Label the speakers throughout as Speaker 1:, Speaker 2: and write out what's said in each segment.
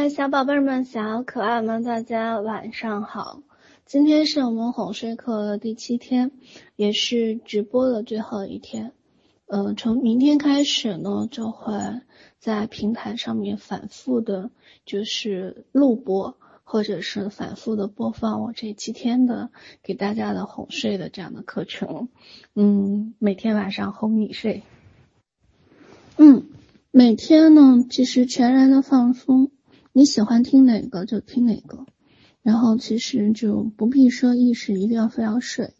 Speaker 1: 嗨，小宝贝们、小可爱们，大家晚上好！今天是我们哄睡课的第七天，也是直播的最后一天。呃，从明天开始呢，就会在平台上面反复的，就是录播，或者是反复的播放我这七天的给大家的哄睡的这样的课程。嗯，每天晚上哄你睡。嗯，每天呢，其实全然的放松。你喜欢听哪个就听哪个，然后其实就不必说意识一定要非要睡，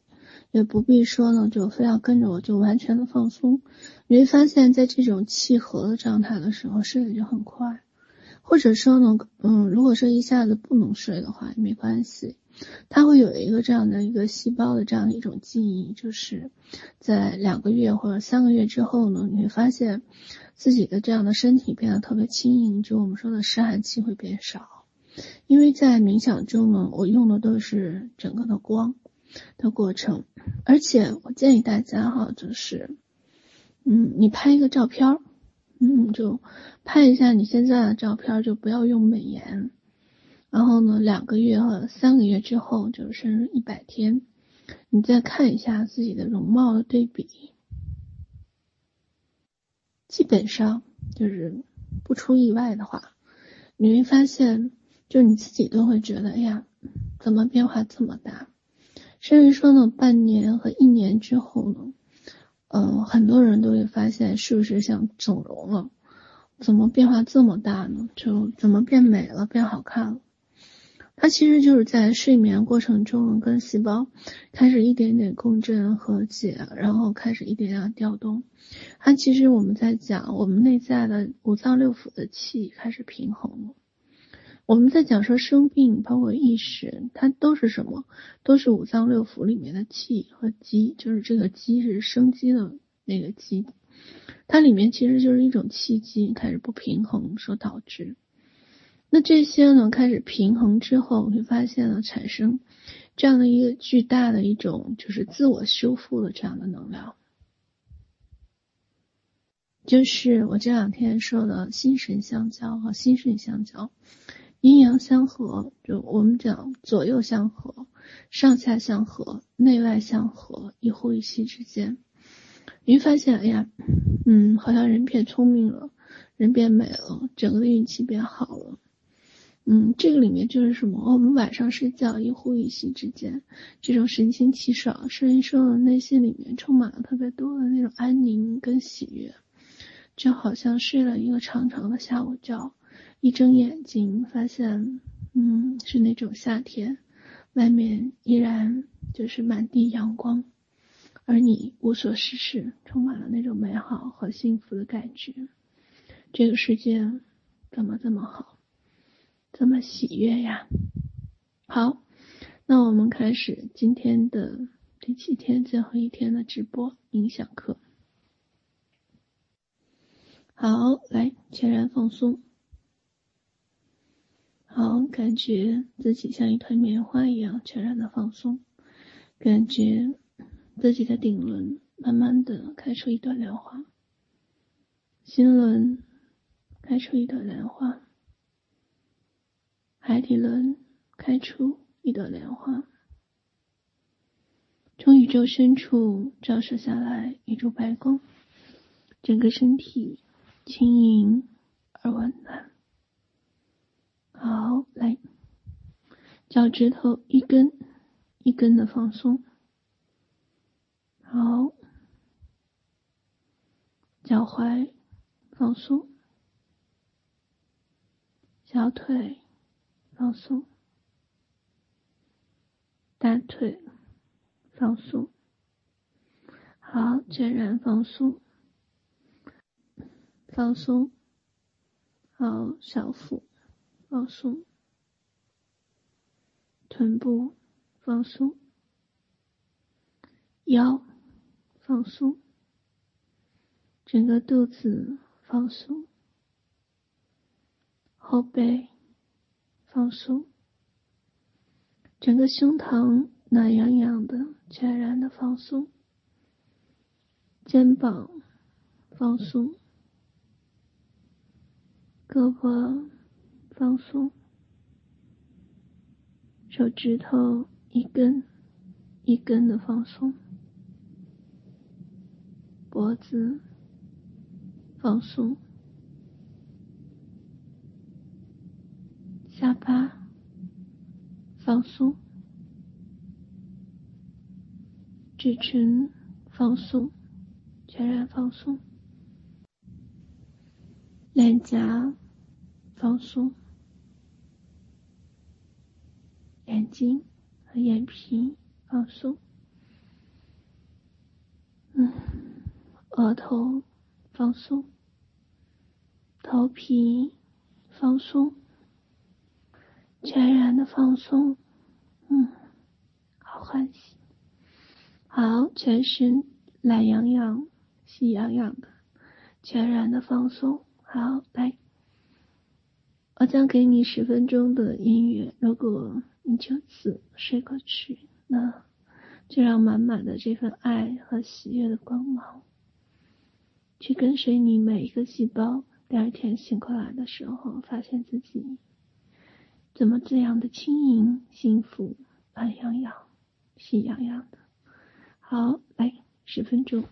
Speaker 1: 也不必说呢就非要跟着我就完全的放松。你会发现在这种契合的状态的时候，睡得就很快。或者说呢，嗯，如果说一下子不能睡的话也没关系，它会有一个这样的一个细胞的这样的一种记忆，就是在两个月或者三个月之后呢，你会发现。自己的这样的身体变得特别轻盈，就我们说的湿寒气会变少，因为在冥想中呢，我用的都是整个的光的过程，而且我建议大家哈，就是，嗯，你拍一个照片，嗯，就拍一下你现在的照片，就不要用美颜，然后呢，两个月和三个月之后，就是一百天，你再看一下自己的容貌的对比。基本上就是不出意外的话，你会发现，就你自己都会觉得，哎呀，怎么变化这么大？甚至说呢，半年和一年之后呢，嗯、很多人都会发现，是不是像整容了？怎么变化这么大呢？就怎么变美了，变好看了？它其实就是在睡眠过程中跟细胞开始一点点共振和解，然后开始一点点调动。它其实我们在讲我们内在的五脏六腑的气开始平衡了。我们在讲说生病，包括意识，它都是什么？都是五脏六腑里面的气和机，就是这个机是生机的那个机，它里面其实就是一种气机开始不平衡所导致。那这些呢，开始平衡之后，会发现了产生这样的一个巨大的一种就是自我修复的这样的能量，就是我这两天说的心神相交和心肾相交，阴阳相合，就我们讲左右相合、上下相合、内外相合，一呼一吸之间，你会发现，哎呀，嗯，好像人变聪明了，人变美了，整个的运气变好了。嗯，这个里面就是什么？我们晚上睡觉一呼一吸之间，这种神清气爽，甚至说内心里面充满了特别多的那种安宁跟喜悦，就好像睡了一个长长的下午觉，一睁眼睛发现，嗯，是那种夏天，外面依然就是满地阳光，而你无所事事，充满了那种美好和幸福的感觉。这个世界怎么这么好？这么喜悦呀！好，那我们开始今天的第七天最后一天的直播冥想课。好，来全然放松。好，感觉自己像一团棉花一样全然的放松，感觉自己的顶轮慢慢的开出一朵莲花，心轮开出一朵莲花。海底轮开出一朵莲花，从宇宙深处照射下来一束白光，整个身体轻盈而温暖。好，来，脚趾头一根一根的放松。好，脚踝放松，小腿。放松，大腿放松，好，全然放松，放松，好，小腹放松，臀部放松，腰放松，整个肚子放松，后背。放松，整个胸膛暖洋洋的，全然的放松。肩膀放松，胳膊放松，手指头一根一根的放松，脖子放松，下巴放松，嘴唇放松，全然放松。脸颊放松，眼睛和眼皮放松，嗯，额头放松，头皮放松，全然的放松，嗯，好欢喜，好，全身懒洋洋、喜洋洋的，全然的放松。好，来，我将给你十分钟的音乐。如果你就此睡过去，那就让满满的这份爱和喜悦的光芒，去跟随你每一个细胞。第二天醒过来的时候，发现自己怎么这样的轻盈、幸福、懒洋洋、喜洋洋的。好，来，十分钟。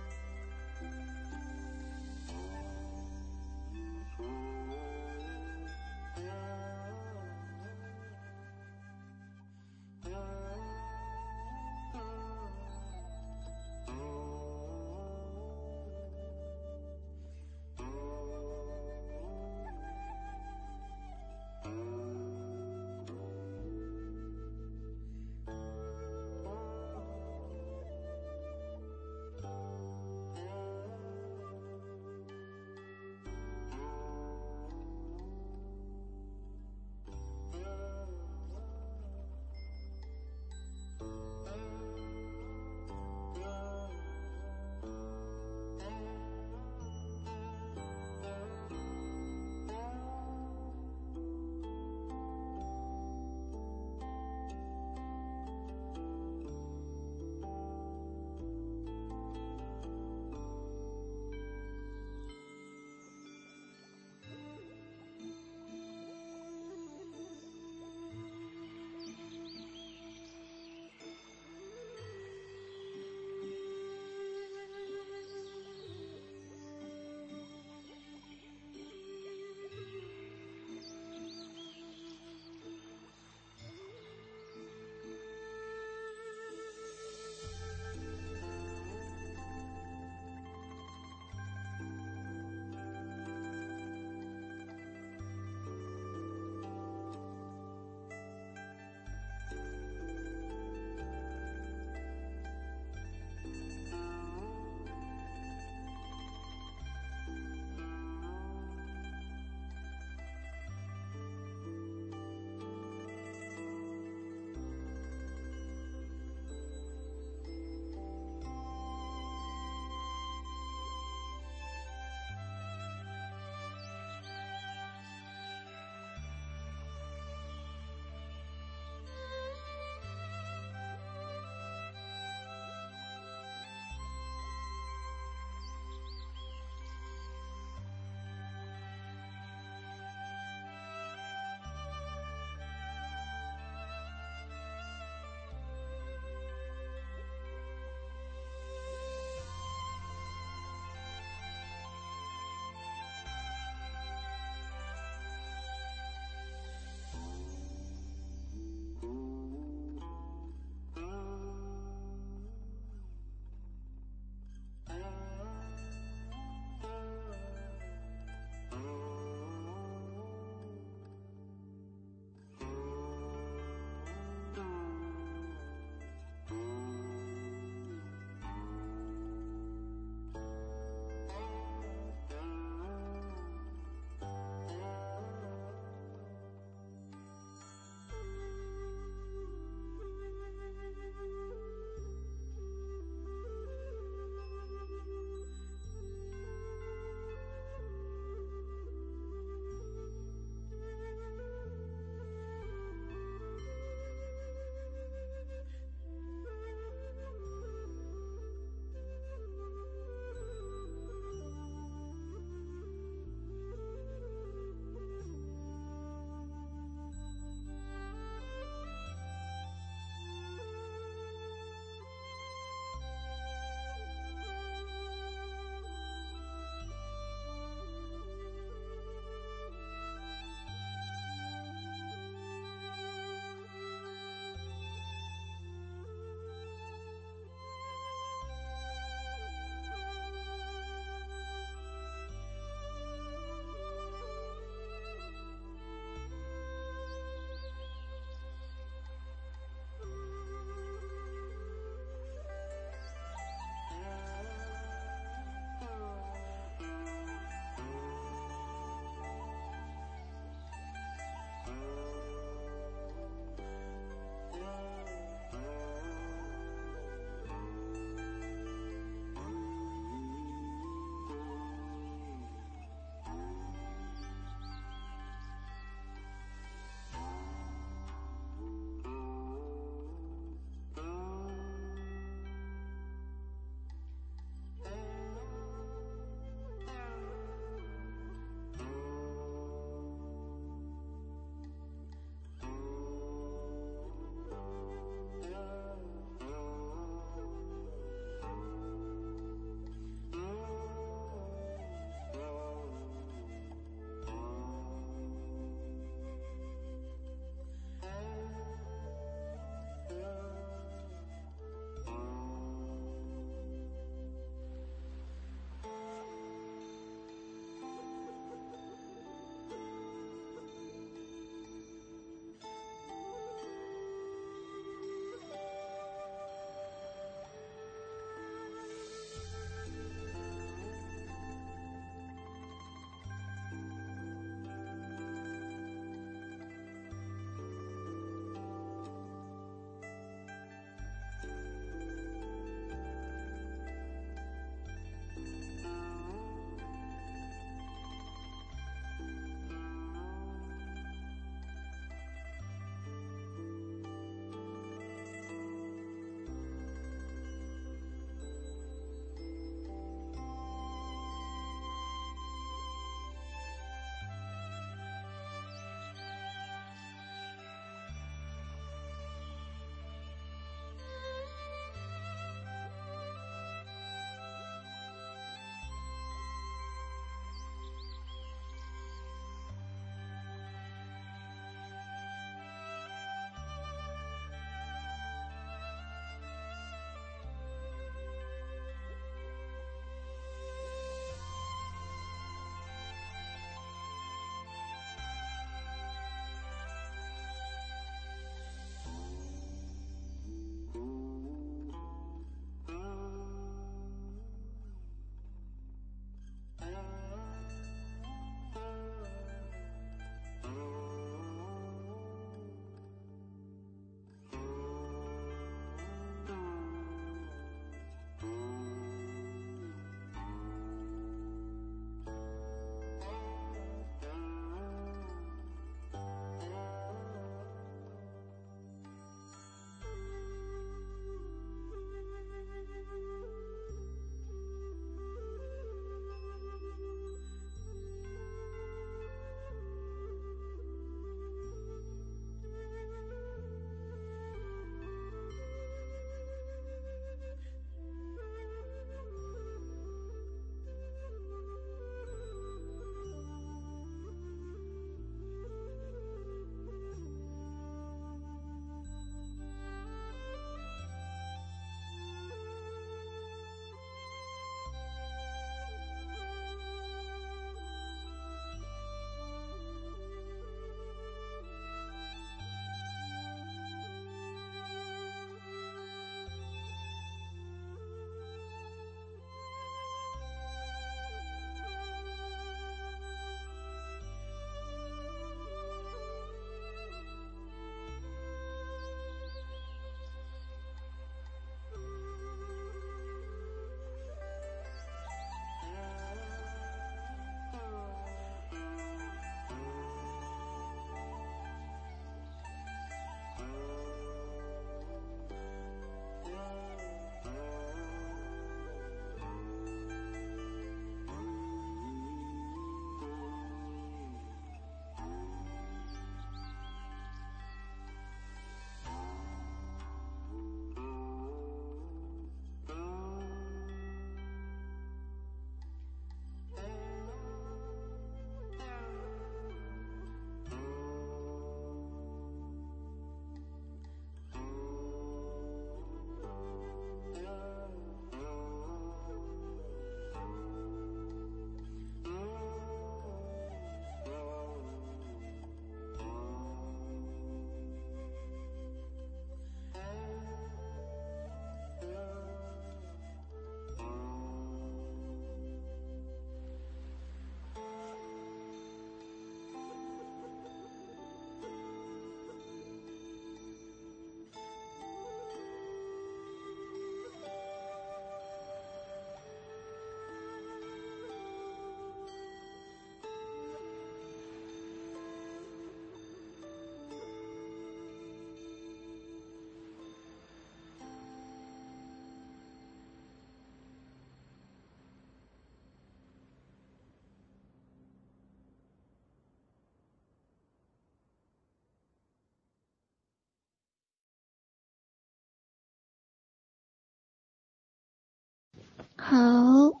Speaker 1: 好，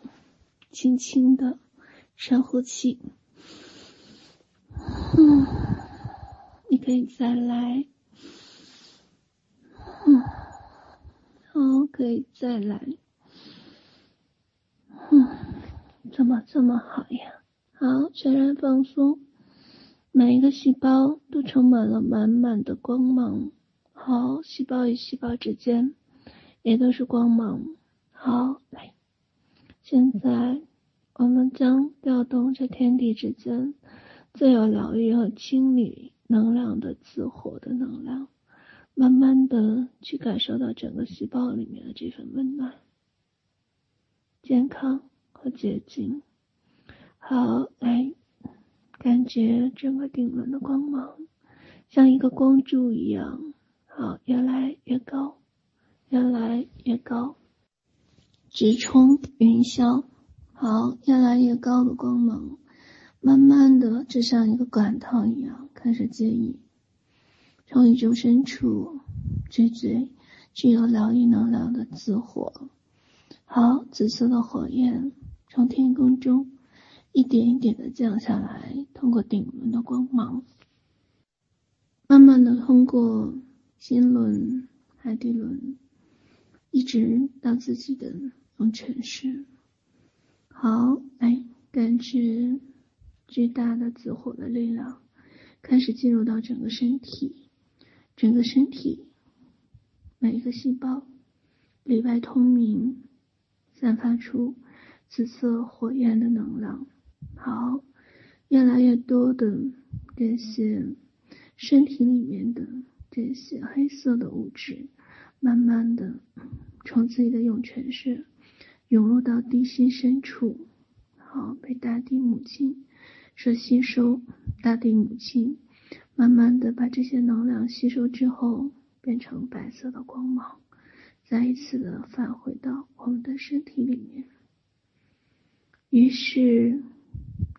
Speaker 1: 轻轻的深呼气。嗯，你可以再来。嗯，好，可以再来。嗯，怎么这么好呀？好，全然放松，每一个细胞都充满了满满的光芒。好，细胞与细胞之间也都是光芒。好，来，现在我们将调动这天地之间最有疗愈和清理能量的自火的能量，慢慢的去感受到整个细胞里面的这份温暖、健康和洁净。好，来，感觉整个顶轮的光芒像一个光柱一样，好，越来越高，越来越高，直冲云霄。好，越来越高的光芒，慢慢的就像一个管道一样开始接引，从宇宙深处最最具有疗愈能量的紫火。好，紫色的火焰从天空中。一点一点的降下来，通过顶轮的光芒，慢慢的通过心轮、海底轮，一直到自己的涌泉穴。好，来感知巨大的紫火的力量，开始进入到整个身体，整个身体每一个细胞里外通明，散发出紫色火焰的能量。好，越来越多的这些身体里面的这些黑色的物质，慢慢的从自己的涌泉穴涌入到地心深处，好，被大地母亲所吸收。大地母亲慢慢的把这些能量吸收之后，变成白色的光芒，再一次的返回到我们的身体里面。于是。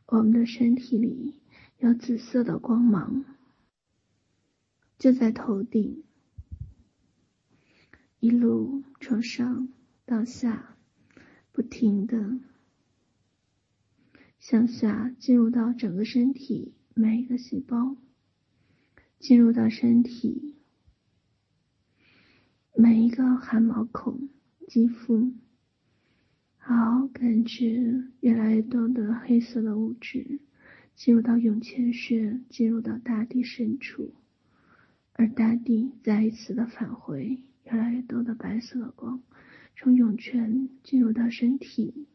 Speaker 1: 我们的身体里有紫色的光芒，就在头顶，一路从上到下，不停的向下进入到整个身体每一个细胞，进入到身体每一个汗毛孔、肌肤。好，感觉越来越多的黑色的物质进入到涌泉穴，进入到大地深处，而大地再一次的返回，越来越多的白色的光从涌泉进入到身体。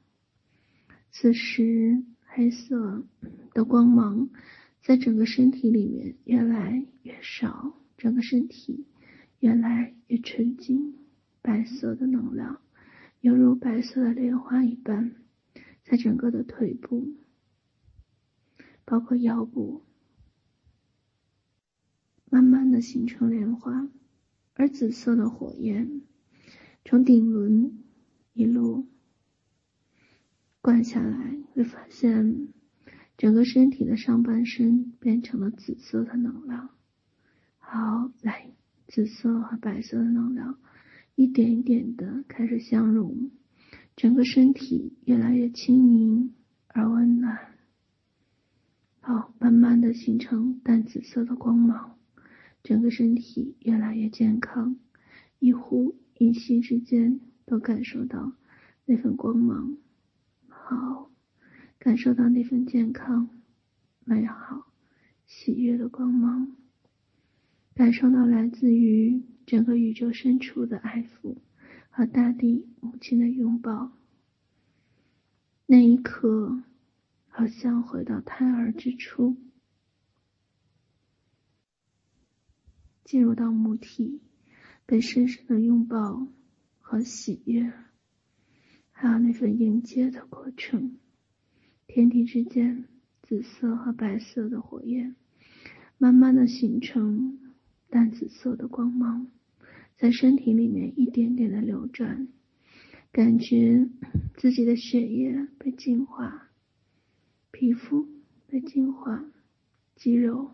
Speaker 1: 此时，黑色的光芒在整个身体里面越来越少，整个身体越来越纯净，白色的能量。犹如白色的莲花一般，在整个的腿部，包括腰部，慢慢的形成莲花，而紫色的火焰从顶轮一路灌下来，会发现整个身体的上半身变成了紫色的能量。好，来，紫色和白色的能量。一点一点的开始相融，整个身体越来越轻盈而温暖。好，慢慢的形成淡紫色的光芒，整个身体越来越健康，一呼一息之间都感受到那份光芒。好，感受到那份健康、美好、喜悦的光芒，感受到来自于。整个宇宙深处的爱抚和大地母亲的拥抱，那一刻，好像回到胎儿之初，进入到母体，被深深的拥抱和喜悦，还有那份迎接的过程。天地之间，紫色和白色的火焰，慢慢的形成淡紫色的光芒。在身体里面一点点的流转，感觉自己的血液被净化，皮肤被净化，肌肉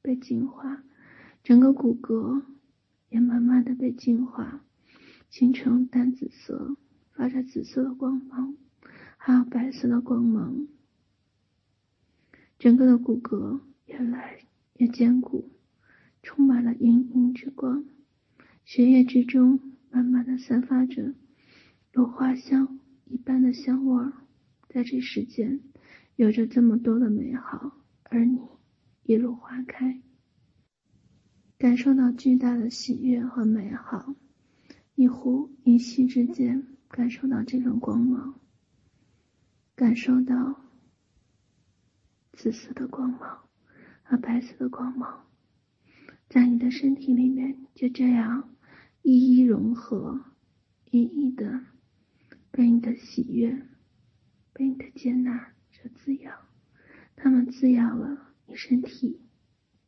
Speaker 1: 被净化，整个骨骼也慢慢的被净化，形成淡紫色、发着紫色的光芒，还有白色的光芒，整个的骨骼越来越坚固，充满了莹莹之光，血液之中慢慢的散发着有花香一般的香味儿，在这世间有着这么多的美好，而你一路花开，感受到巨大的喜悦和美好。一呼一吸之间，感受到这种光芒，感受到紫色的光芒和白色的光芒，在你的身体里面就这样一一融合，一一的被你的喜悦、被你的接纳所滋养，它们滋养了你身体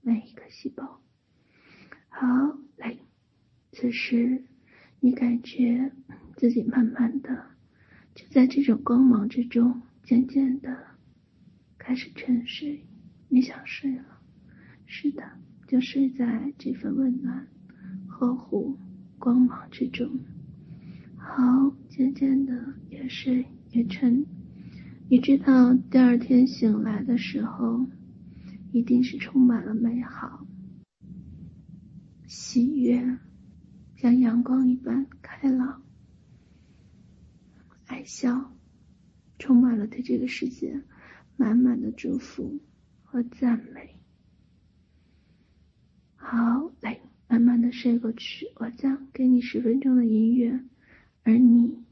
Speaker 1: 每一个细胞。好，来，此时。你感觉自己慢慢的就在这种光芒之中，渐渐的开始沉睡。你想睡了，是的，就睡在这份温暖、呵护、光芒之中。好，渐渐的越睡越沉。你知道第二天醒来的时候，一定是充满了美好、喜悦。像阳光一般开朗，爱笑，充满了对这个世界满满的祝福和赞美。好，来，慢慢的睡过去。我将给你十分钟的音乐，而你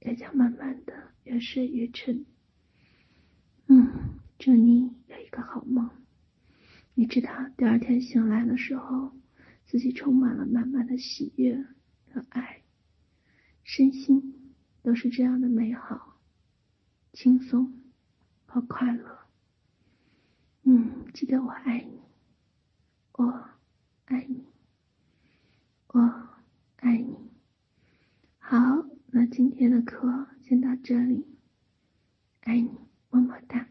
Speaker 1: 也将慢慢的越睡越沉。嗯，祝你有一个好梦。你知道，第二天醒来的时候。自己充满了满满的喜悦和爱，身心都是这样的美好、轻松和快乐。嗯，记得我爱你，我爱你，我爱你。好，那今天的课先到这里，爱你，么么哒。